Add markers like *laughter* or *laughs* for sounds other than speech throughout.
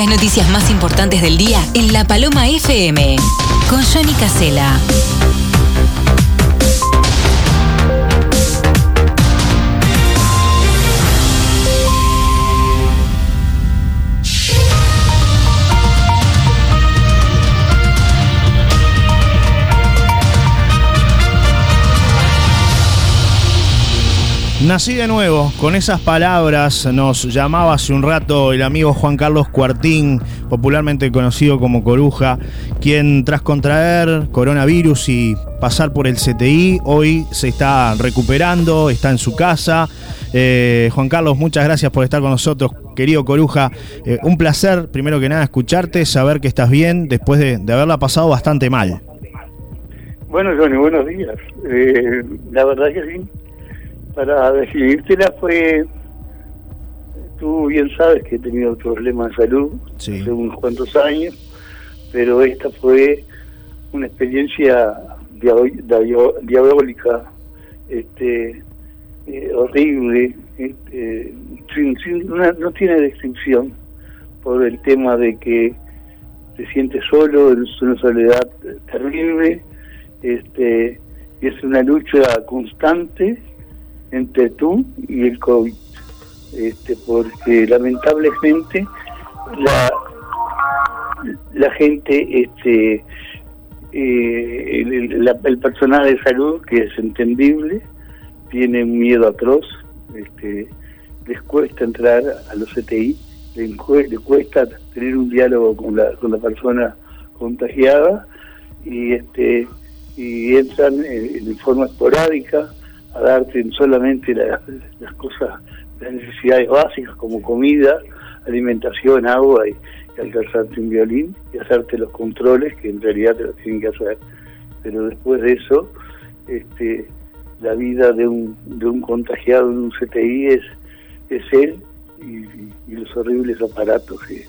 Las noticias más importantes del día en La Paloma FM. Con Johnny Casela. Nací de nuevo, con esas palabras nos llamaba hace un rato el amigo Juan Carlos Cuartín, popularmente conocido como Coruja, quien tras contraer coronavirus y pasar por el CTI, hoy se está recuperando, está en su casa. Eh, Juan Carlos, muchas gracias por estar con nosotros, querido Coruja. Eh, un placer, primero que nada, escucharte, saber que estás bien después de, haberla pasado bastante mal. Bueno, Johnny, buenos días. Eh, la verdad que sí para decidírtela fue, tú bien sabes que he tenido problemas de salud hace unos cuantos años, pero esta fue una experiencia diabólica, este, eh, horrible, este, no tiene descripción por el tema de que se siente solo, es una soledad terrible, este, es una lucha constante entre tú y el COVID, este, porque lamentablemente la, la gente, este, eh, el, personal de salud, que es entendible, tiene un miedo atroz, este, les cuesta entrar a los CTI, les, cuesta tener un diálogo con la, con la persona contagiada y este y entran en forma esporádica a darte solamente las cosas, las necesidades básicas como comida, alimentación, agua y, alcanzarte un violín y hacerte los controles que en realidad te lo tienen que hacer. Pero después de eso, este, la vida de un, de un contagiado en un CTI es, es él y, los horribles aparatos que,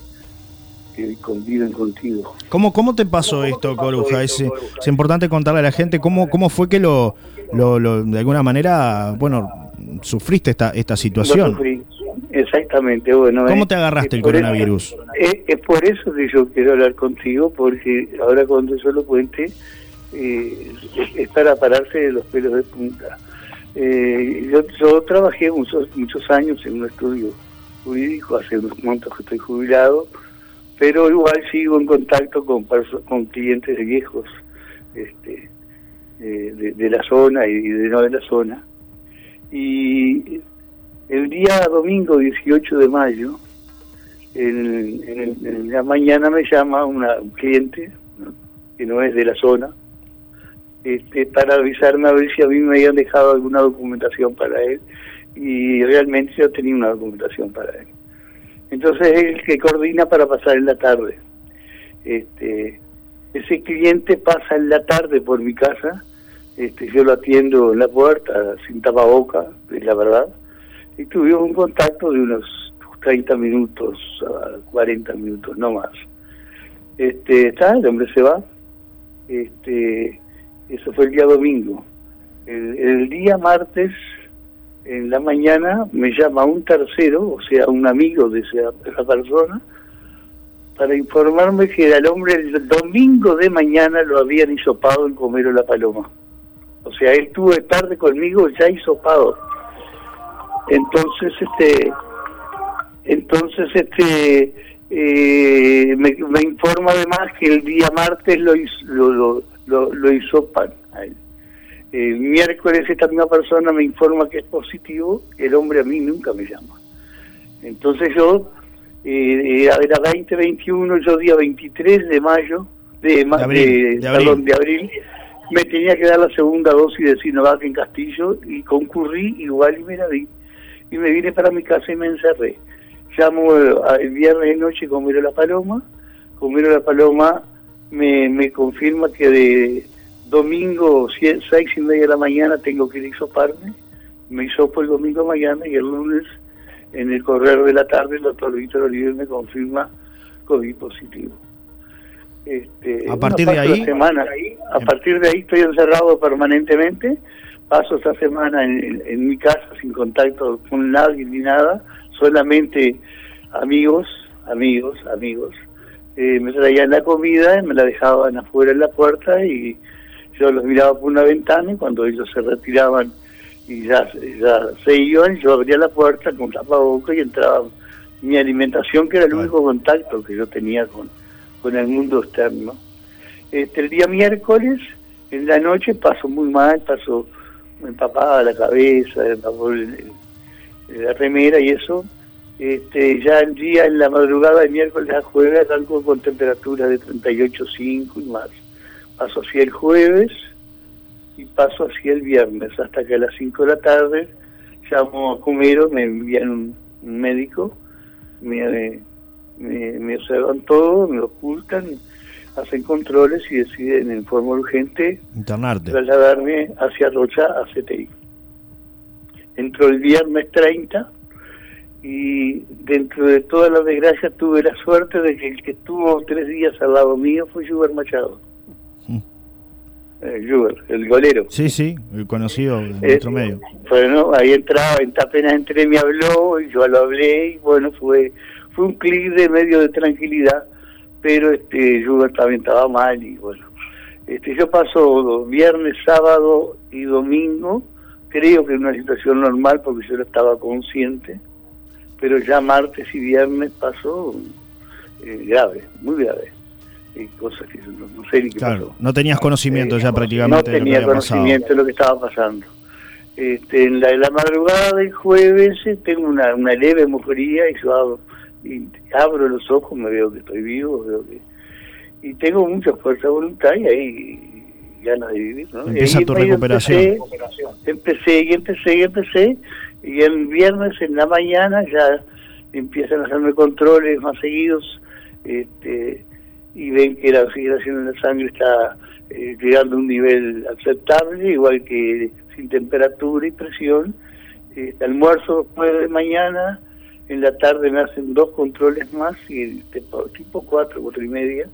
que conviven contigo. ¿Cómo, cómo te pasó esto, Coruja? Es, es, importante contarle a la gente cómo, cómo fue que lo, lo, de alguna manera, bueno, sufriste esta, esta situación. Exactamente, bueno. ¿Cómo te agarraste el coronavirus? es, por eso que yo quiero hablar contigo, porque ahora cuando yo lo cuente, eh, es para pararse de los pelos de punta. Eh, yo, yo trabajé muchos, muchos años en un estudio jurídico, hace unos cuantos que estoy jubilado, pero igual sigo en contacto con, clientes viejos. Este, eh, de, la zona y de no de la zona. Y el día domingo 18 de mayo, en, la mañana me llama una, un cliente, que no es de la zona, este, para avisarme a ver si a mí me habían dejado alguna documentación para él y realmente yo tenía una documentación para él. Entonces es el que coordina para pasar en la tarde. Este, ese cliente pasa en la tarde por mi casa este, yo lo atiendo en la puerta sin tapaboca, es la verdad, y tuvimos un contacto de unos 30 minutos, 40 minutos, no más. Este, está, el hombre se va, este, eso fue el día domingo. El, día martes, en la mañana, me llama un tercero, o sea, un amigo de esa, persona, para informarme que el hombre el domingo de mañana lo habían hisopado en Comero la Paloma. O sea, él tuvo tarde conmigo ya hisopado. Entonces, este, entonces, este, eh, me, informa además que el día martes lo, lo, lo, lo hisopan El miércoles esta misma persona me informa que es positivo, el hombre a mí nunca me llama. Entonces yo, eh, era 2021, yo día 23 de mayo, de, de, de abril me tenía que dar la segunda dosis de Sinovac en Castillo y concurrí igual y me la di. Y me vine para mi casa y me encerré. Llamo eh, el viernes de noche con Miro la Paloma. Con Miro la Paloma me, me confirma que de domingo seis y media de la mañana tengo que ir a isoparme. Me hisopo el domingo mañana y el lunes en el correr de la tarde el doctor Víctor Oliver me confirma COVID positivo. Este, a partir de ahí, semana, a partir de ahí estoy encerrado permanentemente. Paso esta semana en, mi casa sin contacto con nadie ni nada, solamente amigos amigos, amigos, eh, me traían la comida y me la dejaban afuera en la puerta y yo los miraba por una ventana y cuando ellos se retiraban y ya, ya se iban, yo abría la puerta con tapabocas y entraba mi alimentación, que era el único contacto que yo tenía con, con el mundo externo. Este, el día miércoles, en la noche, paso muy mal, paso me empapaba la cabeza, la remera y eso. Este, ya el día, en la madrugada de miércoles a jueves, algo con temperatura de 38,5 y más. Paso así el jueves y paso así el viernes, hasta que a las 5 de la tarde llamo a Comero, me envían un, médico, me, me, observan todo, me ocultan, hacen controles y deciden en forma urgente Internarte. trasladarme hacia Rocha, a CTI. Entró el viernes 30 y dentro de toda la desgracia tuve la suerte de que el que estuvo tres días al lado mío fue Juber Machado. Mm. Eh, el golero. Sí, sí, el conocido en nuestro eh, medio. Bueno, ahí entraba, apenas entré me habló y yo lo hablé y bueno, fue fue un clic de medio de tranquilidad, pero este Juber también estaba mal y bueno. Este, yo paso viernes, sábado y domingo, creo que en una situación normal porque yo no estaba consciente pero ya martes y viernes pasó eh, grave, muy grave. Cosas que no, sé ni qué pasó. No tenías conocimiento ya eh, prácticamente. No tenía conocimiento de lo que estaba pasando. Este, en la, la madrugada del jueves eh, tengo una, una leve mojoría y yo abro, y abro los ojos, me veo que estoy vivo, veo que, y tengo mucha fuerza de voluntad y ahí ganas de vivir. ¿no? Empieza tu recuperación. Empecé, empecé y empecé y empecé y el viernes en la mañana ya empiezan a hacerme controles más seguidos este, y ven que la oxigenación en la sangre está eh, llegando a un nivel aceptable, igual que sin temperatura y presión. Este, almuerzo después de mañana, en la tarde me hacen dos controles más y tipo, tipo cuatro, cuatro y media,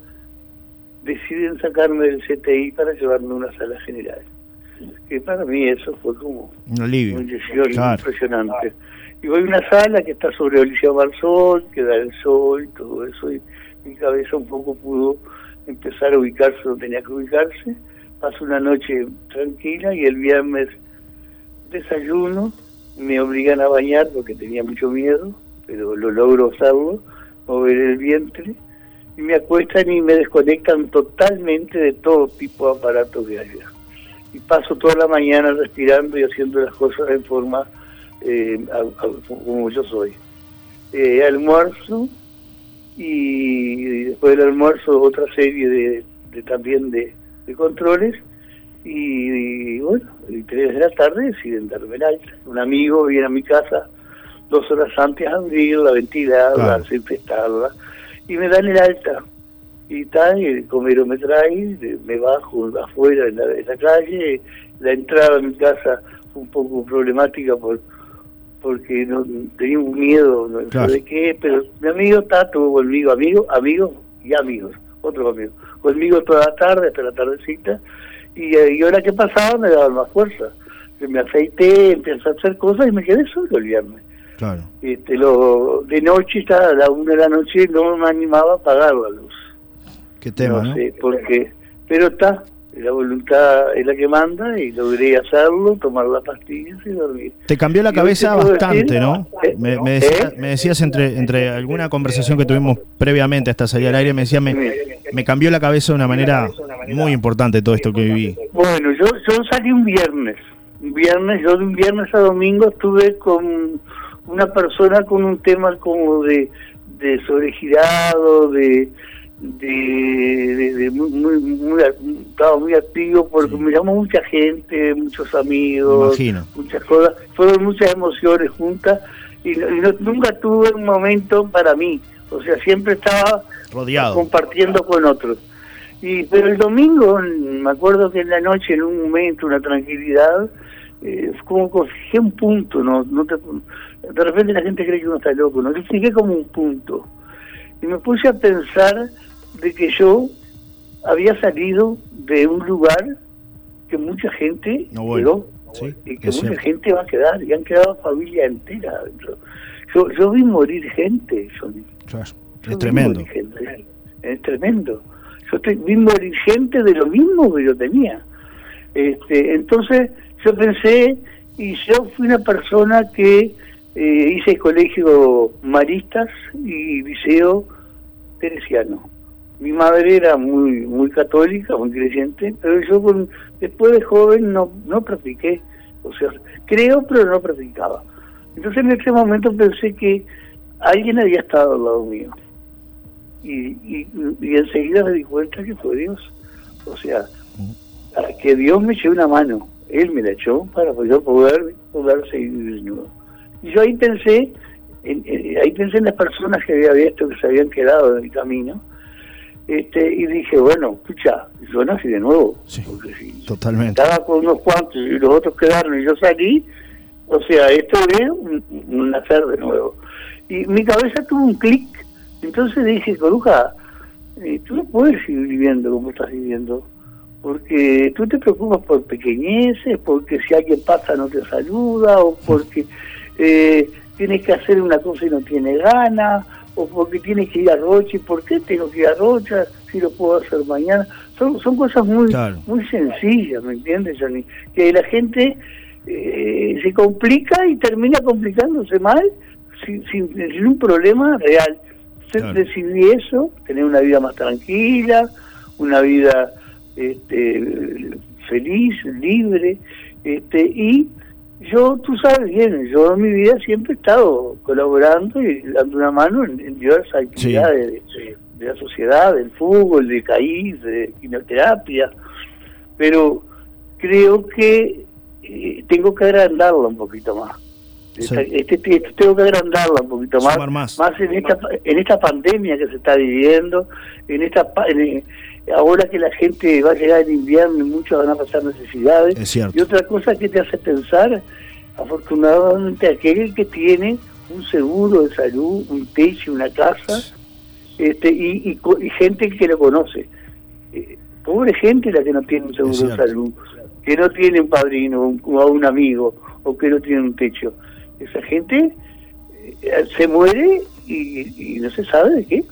deciden sacarme del CTI para llevarme a una sala general que para mí eso fue como un alivio impresionante. Y voy a una sala que está sobre Olicio Marsol, que da el sol y todo eso, y mi cabeza un poco pudo empezar a ubicarse donde tenía que ubicarse. Paso una noche tranquila y el viernes desayuno, me obligan a bañar porque tenía mucho miedo, pero lo logro hacerlo, mover el vientre, y me acuestan y me desconectan totalmente de todo tipo de aparatos de allá y paso toda la mañana respirando y haciendo las cosas en forma eh, como yo soy. Eh, almuerzo y, después del almuerzo otra serie de, también de, controles. Y, bueno, y tres de la tarde deciden darme el alta. Un amigo viene a mi casa dos horas antes a abrirla, ventilarla, a desinfectarla y me dan el alta. Y tal, y el comero me trae, me bajo afuera en la, calle, la entrada a mi casa fue un poco problemática por porque no tenía un miedo no de qué, pero mi amigo está, estuvo conmigo, amigo, amigos y amigos, otros amigos, conmigo toda la tarde, hasta la tardecita, y, eh, y ahora que pasaba me daban más fuerza. Me aceité, empecé a hacer cosas y me quedé solo el viernes. Claro. Este, lo, de noche, a la una de la noche, no me animaba a apagar la luz. Qué tema, ¿no? sé por qué. Pero está, la voluntad es la que manda y logré hacerlo, tomar las pastillas y dormir. Te cambió la cabeza bastante, ¿no? ¿Eh? Me, ¿Eh? me, decías entre, entre alguna conversación que tuvimos previamente hasta salir al aire, me decías, me, me cambió la cabeza de una manera muy importante todo esto que viví. Bueno, yo, yo salí un viernes, un viernes, yo de un viernes a domingo estuve con una persona con un tema como de, de sobregirado, de de, de, muy, muy, estaba muy activo porque me llamó mucha gente, muchos amigos, muchas cosas, fueron muchas emociones juntas y, nunca tuve un momento para mí, o sea, siempre estaba rodeado. compartiendo con otros. Y pero el domingo, me acuerdo que en la noche, en un momento, una tranquilidad, eh, como fijé un punto, no, no de repente la gente cree que uno está loco, no, yo fijé como un punto. Y me puse a pensar de que yo había salido de un lugar que mucha gente quedó y que mucha gente va a quedar y han quedado familia entera Yo, yo vi morir gente, Es tremendo. Es tremendo. Yo estoy mismo dirigente de lo mismo que yo tenía. Este, entonces yo pensé, y yo fui una persona que eh, hice colegio maristas y liceo teresiano. Mi madre era muy muy católica, muy creyente, pero yo después de joven no, no practiqué. O sea, creo, pero no practicaba. Entonces en ese momento pensé que alguien había estado al lado mío. Y, y, enseguida me di cuenta que fue Dios. O sea, que Dios me echó una mano. Él me la echó para yo poder, poder seguir desnudo. Y yo ahí pensé, en, ahí pensé en las personas que había visto que se habían quedado en el camino. Este, y dije, bueno, escucha, yo nací de nuevo. porque si totalmente. Estaba con unos cuantos y los otros quedaron y yo salí, o sea, esto es un, nacer de nuevo. Y mi cabeza tuvo un clic. Entonces dije, Coruja, eh, tú no puedes seguir viviendo como estás viviendo porque tú te preocupas por pequeñeces, porque si alguien pasa no te saluda, o porque eh, tienes que hacer una cosa y no tienes ganas, o porque tienes que ir a Rocha, ¿y por qué tengo que ir a Rocha si lo puedo hacer mañana? Son, son cosas muy, muy sencillas, ¿me entiendes, Johnny? Que la gente eh, se complica y termina complicándose mal sin, sin, un problema real. Decidí eso, tener una vida más tranquila, una vida este, feliz, libre, este, y yo, tú sabes bien, yo en mi vida siempre he estado colaborando y dando una mano en, diversas actividades de, la sociedad, del fútbol, de CAIS, de quimioterapia, pero creo que eh, tengo que agrandarla un poquito más. Este, este, tengo que agrandarla un poquito más, más, en esta en esta pandemia que se está viviendo, en esta en, ahora que la gente va a llegar el invierno y muchos van a pasar necesidades. Y otra cosa que te hace pensar, afortunadamente, aquel que tiene un seguro de salud, un techo, una casa, este, y, gente que lo conoce. Eh, pobre gente la que no tiene un seguro de salud, que no tiene un padrino o un amigo, o que no tiene un techo. Esa gente eh, se muere y no se sabe de qué.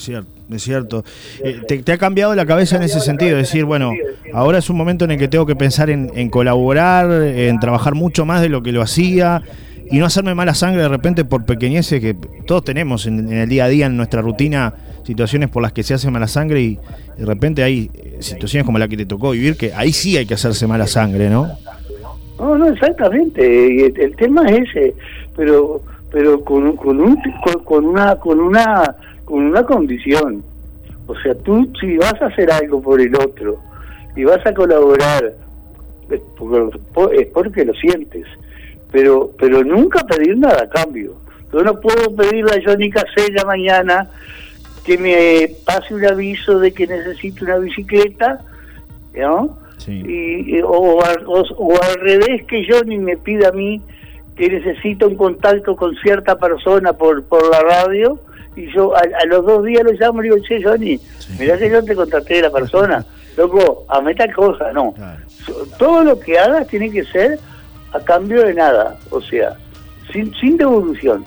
Es cierto, es cierto. Eh, te, ha cambiado la cabeza en ese sentido? Decir, bueno, ahora es un momento en el que tengo que pensar en, colaborar, en trabajar mucho más de lo que lo hacía y no hacerme mala sangre de repente por pequeñeces que todos tenemos en, el día a día, en nuestra rutina, situaciones por las que se hace mala sangre y de repente hay eh, situaciones como la que te tocó vivir que ahí sí hay que hacerse mala sangre, ¿no? No, no, exactamente. El, tema es ese, pero pero con, con, un, con una con una con una condición. O sea, tú si vas a hacer algo por el otro y vas a colaborar, es porque, lo sientes, pero pero nunca pedir nada a cambio. Yo no puedo pedirle a Johnny Casella mañana que me pase un aviso de que necesito una bicicleta, ¿no? Y, o, al revés que Johnny me pida a mí que necesito un contacto con cierta persona por, por la radio y yo a, los dos días lo llamo y digo, che, Johnny, mirá que yo te contraté de la persona, *laughs* loco, a tal cosa, no. Todo lo que hagas tiene que ser a cambio de nada, o sea, sin, sin devolución.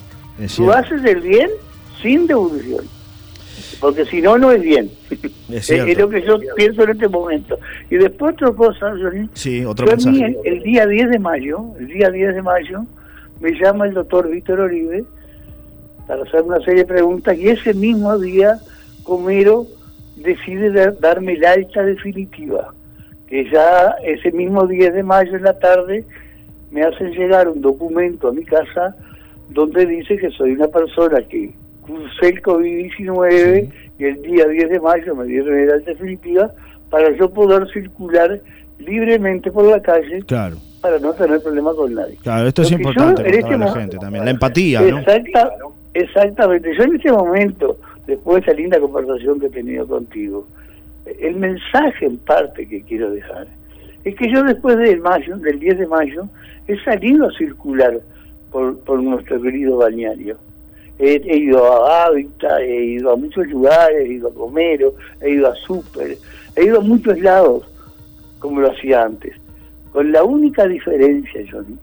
Tú haces el bien sin devolución. Porque si no, no es bien. Es, *laughs* lo que yo pienso en este momento. Y después otra cosa, Johnny. Sí, otro mensaje. el, el día 10 de mayo, el día 10 de mayo, me llama el doctor Víctor Oribe para hacer una serie de preguntas y ese mismo día Comero decide darme la alta definitiva, que ya ese mismo 10 de mayo en la tarde me hacen llegar un documento a mi casa donde dice que soy una persona que cursé el COVID-19 y el día 10 de mayo me dieron la alta definitiva para yo poder circular libremente por la calle claro. para no tener problema con nadie. Claro, esto es importante para este la gente también, la empatía, ¿no? Exactamente. Yo en este momento, después de esa linda conversación que he tenido contigo, el mensaje en parte que quiero dejar es que yo después del mayo, del 10 de mayo, he salido a circular por, nuestro querido balneario. He, ido a Hábitat, he ido a muchos lugares, he ido a Comero, he ido a Super, he ido a muchos lados, como lo hacía antes. Con la única diferencia, Johnny,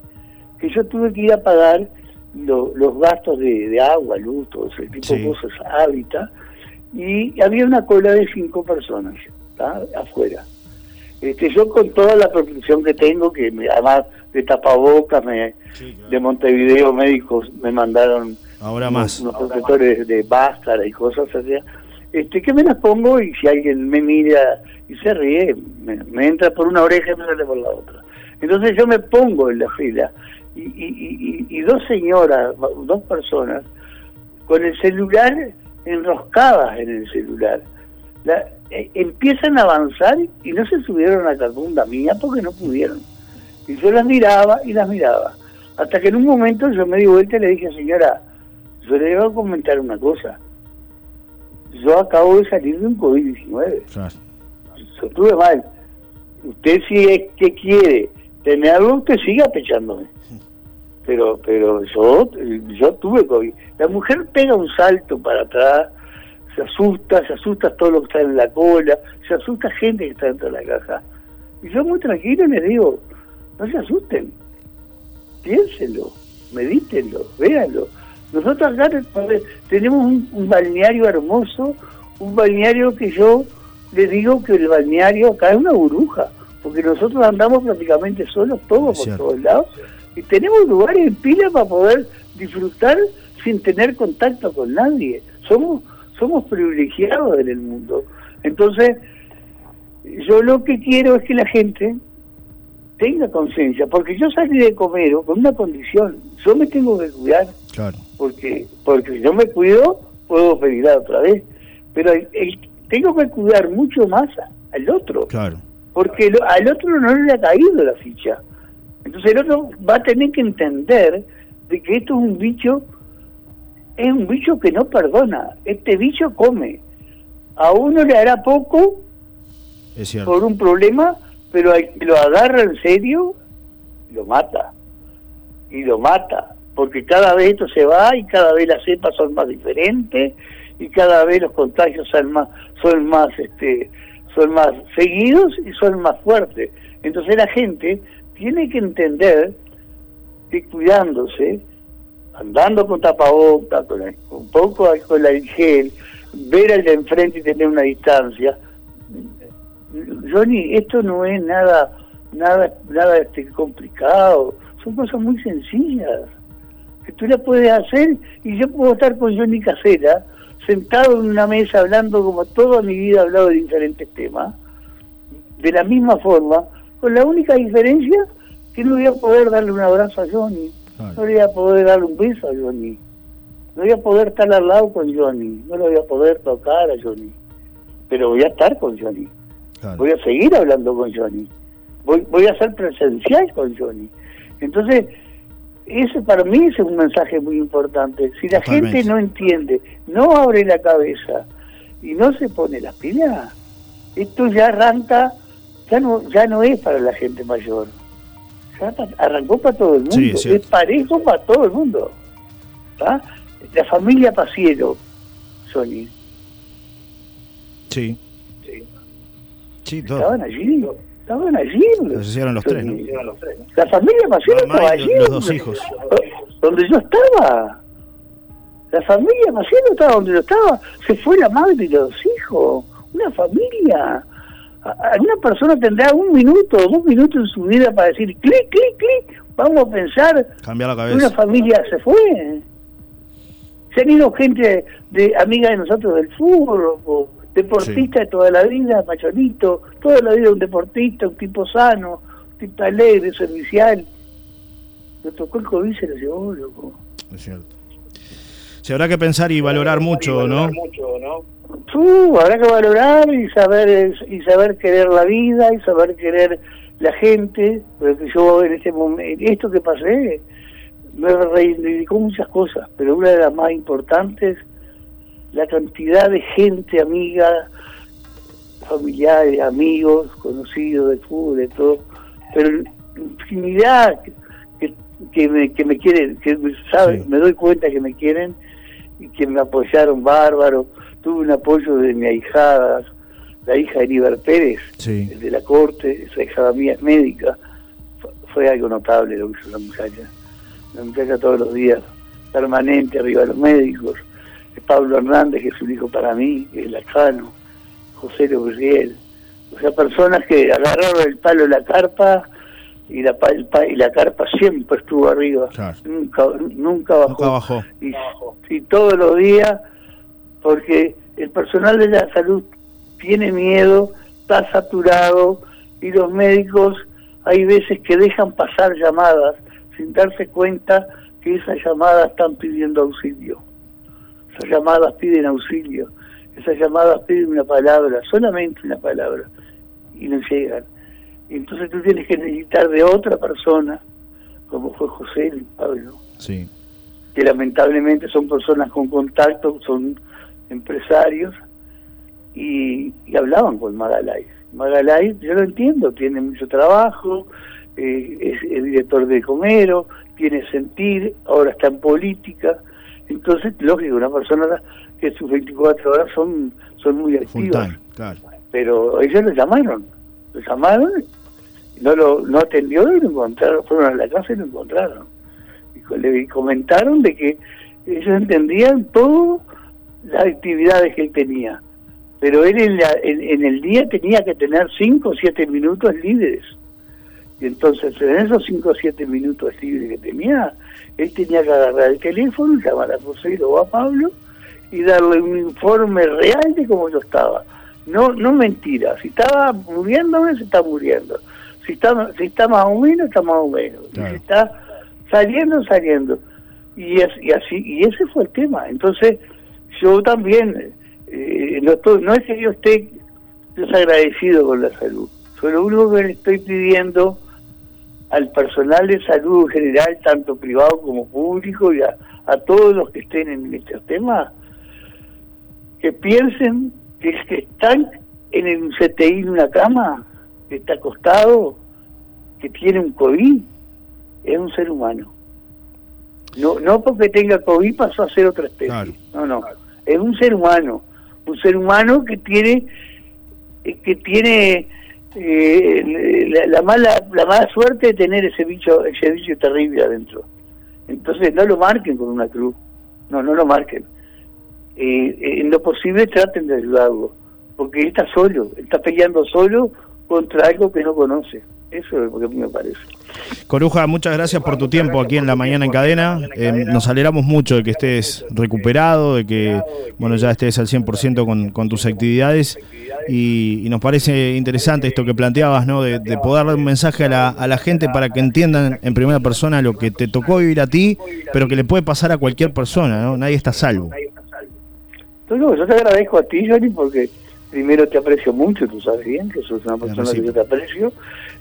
que yo tuve que ir a pagar los gastos de, agua, luz, todo ese tipo de cosas, hábitat, y había una cola de cinco personas afuera. Este, yo con toda la protección que tengo, que además de tapabocas, me, de Montevideo médicos me mandaron Ahora más. unos, protectores de báscara y cosas así, este, que me las pongo y si alguien me mira y se ríe, me, entra por una oreja y me sale por la otra. Entonces yo me pongo en la fila y, y, y, dos señoras, dos personas, con el celular enroscadas en el celular. Eh, empiezan a avanzar y no se subieron a la carbunda mía porque no pudieron. Y yo las miraba y las miraba. Hasta que en un momento yo me di vuelta y le dije, señora, yo le voy a comentar una cosa. Yo acabo de salir de un COVID-19. Yo estuve mal. Usted si es que quiere tenerlo, usted siga pechándome *laughs* pero pero yo yo tuve COVID. La mujer pega un salto para atrás, se asusta, se asusta todo lo que está en la cola, se asusta gente que está dentro de la caja. Y yo muy tranquilo les digo, no se asusten, piénsenlo, medítenlo, véanlo. Nosotros acá tenemos un, balneario hermoso, un balneario que yo les digo que el balneario acá es una burbuja, porque nosotros andamos prácticamente solos todos por todos lados y tenemos lugares en pila para poder disfrutar sin tener contacto con nadie. Somos, somos privilegiados en el mundo. Entonces, yo lo que quiero es que la gente tenga conciencia, porque yo salí de comer con una condición, yo me tengo que cuidar, claro. porque porque si no me cuido, puedo pedir otra vez, pero tengo que cuidar mucho más al otro, claro. porque al otro no le ha caído la ficha. Entonces el otro va a tener que entender de que esto es un bicho, es un bicho que no perdona. Este bicho come. A uno le hará poco por un problema, pero al que lo agarra en serio, lo mata. Y lo mata. Porque cada vez esto se va y cada vez las cepas son más diferentes y cada vez los contagios son más, son más, este, son más seguidos y son más fuertes. Entonces la gente tiene que entender que cuidándose, andando con tapaboca, con un poco de alcohol en gel, ver al de enfrente y tener una distancia. Johnny, esto no es nada, nada, nada este, complicado, son cosas muy sencillas que tú las puedes hacer y yo puedo estar con Johnny Casera sentado en una mesa hablando como toda mi vida he hablado de diferentes temas, de la misma forma, con la única diferencia que no voy a poder darle un abrazo a Johnny, no voy a poder darle un beso a Johnny, no voy a poder estar al lado con Johnny, no lo voy a poder tocar a Johnny, pero voy a estar con Johnny, voy a seguir hablando con Johnny, voy, voy a ser presencial con Johnny. Entonces, ese para mí es un mensaje muy importante. Si la gente no entiende, no abre la cabeza y no se pone las pilas, esto ya arranca ya no, ya no es para la gente mayor. Ya arrancó para todo el mundo. es, parejo para todo el mundo. La familia Paciero, Sony. Sí. Sí. Estaban allí. Estaban allí. Los hicieron los tres, ¿no? La familia Paciero estaba allí. Los dos hijos. Donde yo estaba. La familia Maciero estaba donde yo estaba. Se fue la madre y los hijos. Una familia alguna persona tendrá un minuto o dos minutos en su vida para decir clic, clic, clic, vamos a pensar Cambia la una familia se fue. Se han ido gente de amiga de nosotros del fútbol, o deportista de toda la vida, machonito, toda la vida un deportista, un tipo sano, un tipo alegre, servicial. Le tocó el COVID se lo llevó, loco. Es cierto. Se habrá que pensar y valorar mucho, ¿no? Mucho, ¿no? Habrá que valorar y saber y saber querer la vida y saber querer la gente, porque yo en este momento, esto que pasé, me reivindicó muchas cosas, pero una de las más importantes, la cantidad de gente amiga, familiares, amigos, conocidos de fútbol, de todo, pero infinidad que, que, me, que me quieren, que saben, me doy cuenta que me quieren y que me apoyaron bárbaro tuve un apoyo de mi ahijada, la hija de Niver Pérez, de la corte, esa hijada mía es médica, fue algo notable lo que hizo la muchacha. La muchacha todos los días permanente arriba de los médicos, Pablo Hernández, que es un hijo para mí, que es lacano, José Gabriel, o sea, personas que agarraron el palo de la carpa y la, y la carpa siempre estuvo arriba, nunca, nunca bajó. Y, y todos los días, porque el personal de la salud tiene miedo, está saturado y los médicos hay veces que dejan pasar llamadas sin darse cuenta que esas llamadas están pidiendo auxilio. Esas llamadas piden auxilio, esas llamadas piden una palabra, solamente una palabra, y no llegan. Entonces tú tienes que necesitar de otra persona, como fue José y Pablo, sí. que lamentablemente son personas con contacto, son empresarios, y, hablaban con Magalay. Magalay, yo lo entiendo, tiene mucho trabajo, eh, es, el director de Comero, tiene sentir, ahora está en política, entonces, lógico, una persona que sus 24 horas son, son muy activas. Pero ellos lo llamaron, lo llamaron, no lo no atendió y lo encontraron, fueron a la casa y lo encontraron. Y le comentaron de que ellos entendían todas las actividades que él tenía pero él en, el día tenía que tener 5 o 7 minutos libres. Y entonces en esos 5 o 7 minutos libres que tenía, él tenía que agarrar el teléfono, llamar a José o a Pablo y darle un informe real de cómo yo estaba. No no mentira, si estaba muriéndome, se está muriendo. Si está, si está más o menos, está más o menos. Si está saliendo, saliendo. Y, y así y ese fue el tema. Entonces yo también eh, no, es que yo esté desagradecido con la salud. Yo lo único que le estoy pidiendo al personal de salud en general, tanto privado como público, y a, todos los que estén en este tema, que piensen que es que están en el CTI en una cama, que está acostado, que tiene un COVID, es un ser humano. No, no porque tenga COVID pasó a ser otra especie. No, no. Es un ser humano un ser humano que tiene eh, que tiene eh, la, mala la mala suerte de tener ese bicho ese bicho terrible adentro. Entonces no lo marquen con una cruz. No no lo marquen. Eh, en lo posible traten de ayudarlo porque él está solo está peleando solo contra algo que no conoce eso es lo que a mí me parece. Coruja, muchas gracias por tu tiempo aquí en la mañana en cadena. Eh, nos alegramos mucho de que estés recuperado, de que bueno ya estés al 100% con, con tus actividades y, nos parece interesante esto que planteabas, ¿no? De, poder dar un mensaje a la, a la gente para que entiendan en primera persona lo que te tocó vivir a ti, pero que le puede pasar a cualquier persona, ¿no? Nadie está salvo. yo te agradezco a ti, Johnny, porque primero te aprecio mucho, tú sabes bien que sos una persona que yo te aprecio,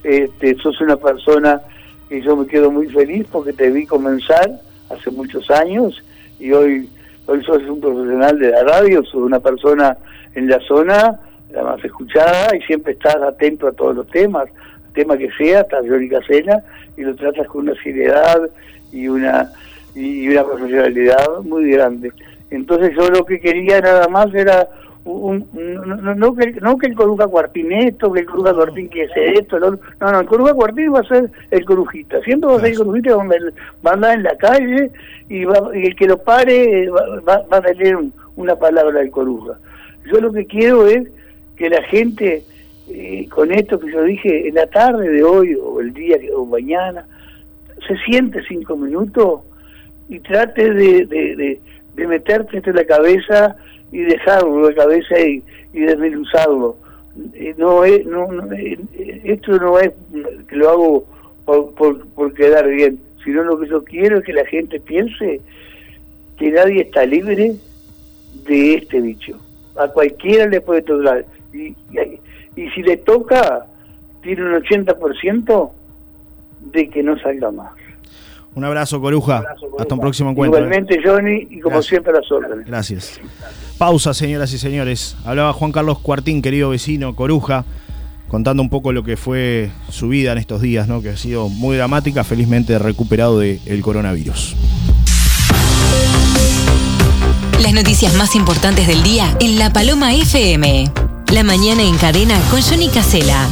este, sos una persona que yo me quedo muy feliz porque te vi comenzar hace muchos años y hoy, hoy sos un profesional de la radio, sos una persona en la zona la más escuchada y siempre estás atento a todos los temas, tema que sea, estás Johnny Casena y lo tratas con una seriedad y una y una profesionalidad muy grande. Entonces yo lo que quería nada más era no, no, que, no que el Coruja Cuartín esto, que el Coruja Cuartín que es esto, no, no, el Coruja Cuartín va a ser el Corujita, siempre va a ser el Corujita donde va a andar en la calle y, va, y el que lo pare va, va, a tener una palabra del Coruja. Yo lo que quiero es que la gente, eh, con esto que yo dije, en la tarde de hoy o el día o mañana, se siente cinco minutos y trate de, de, de, de meterte en la cabeza y dejarlo de cabeza y, y desmenuzarlo. Eh, no es, no, eh, esto no es que lo hago por, por, quedar bien, sino lo que yo quiero es que la gente piense que nadie está libre de este bicho. A cualquiera le puede tocar. Y, y, si le toca, tiene un 80% de que no salga más. Un abrazo, Coruja. Hasta un próximo encuentro. ¿eh? Igualmente, Johnny, y como siempre, las órdenes. Gracias. Pausa, señoras y señores. Hablaba Juan Carlos Cuartín, querido vecino, Coruja, contando un poco lo que fue su vida en estos días, ¿no? que ha sido muy dramática, felizmente recuperado del coronavirus. Las noticias más importantes del día en La Paloma FM. La mañana en cadena con Johnny Casela.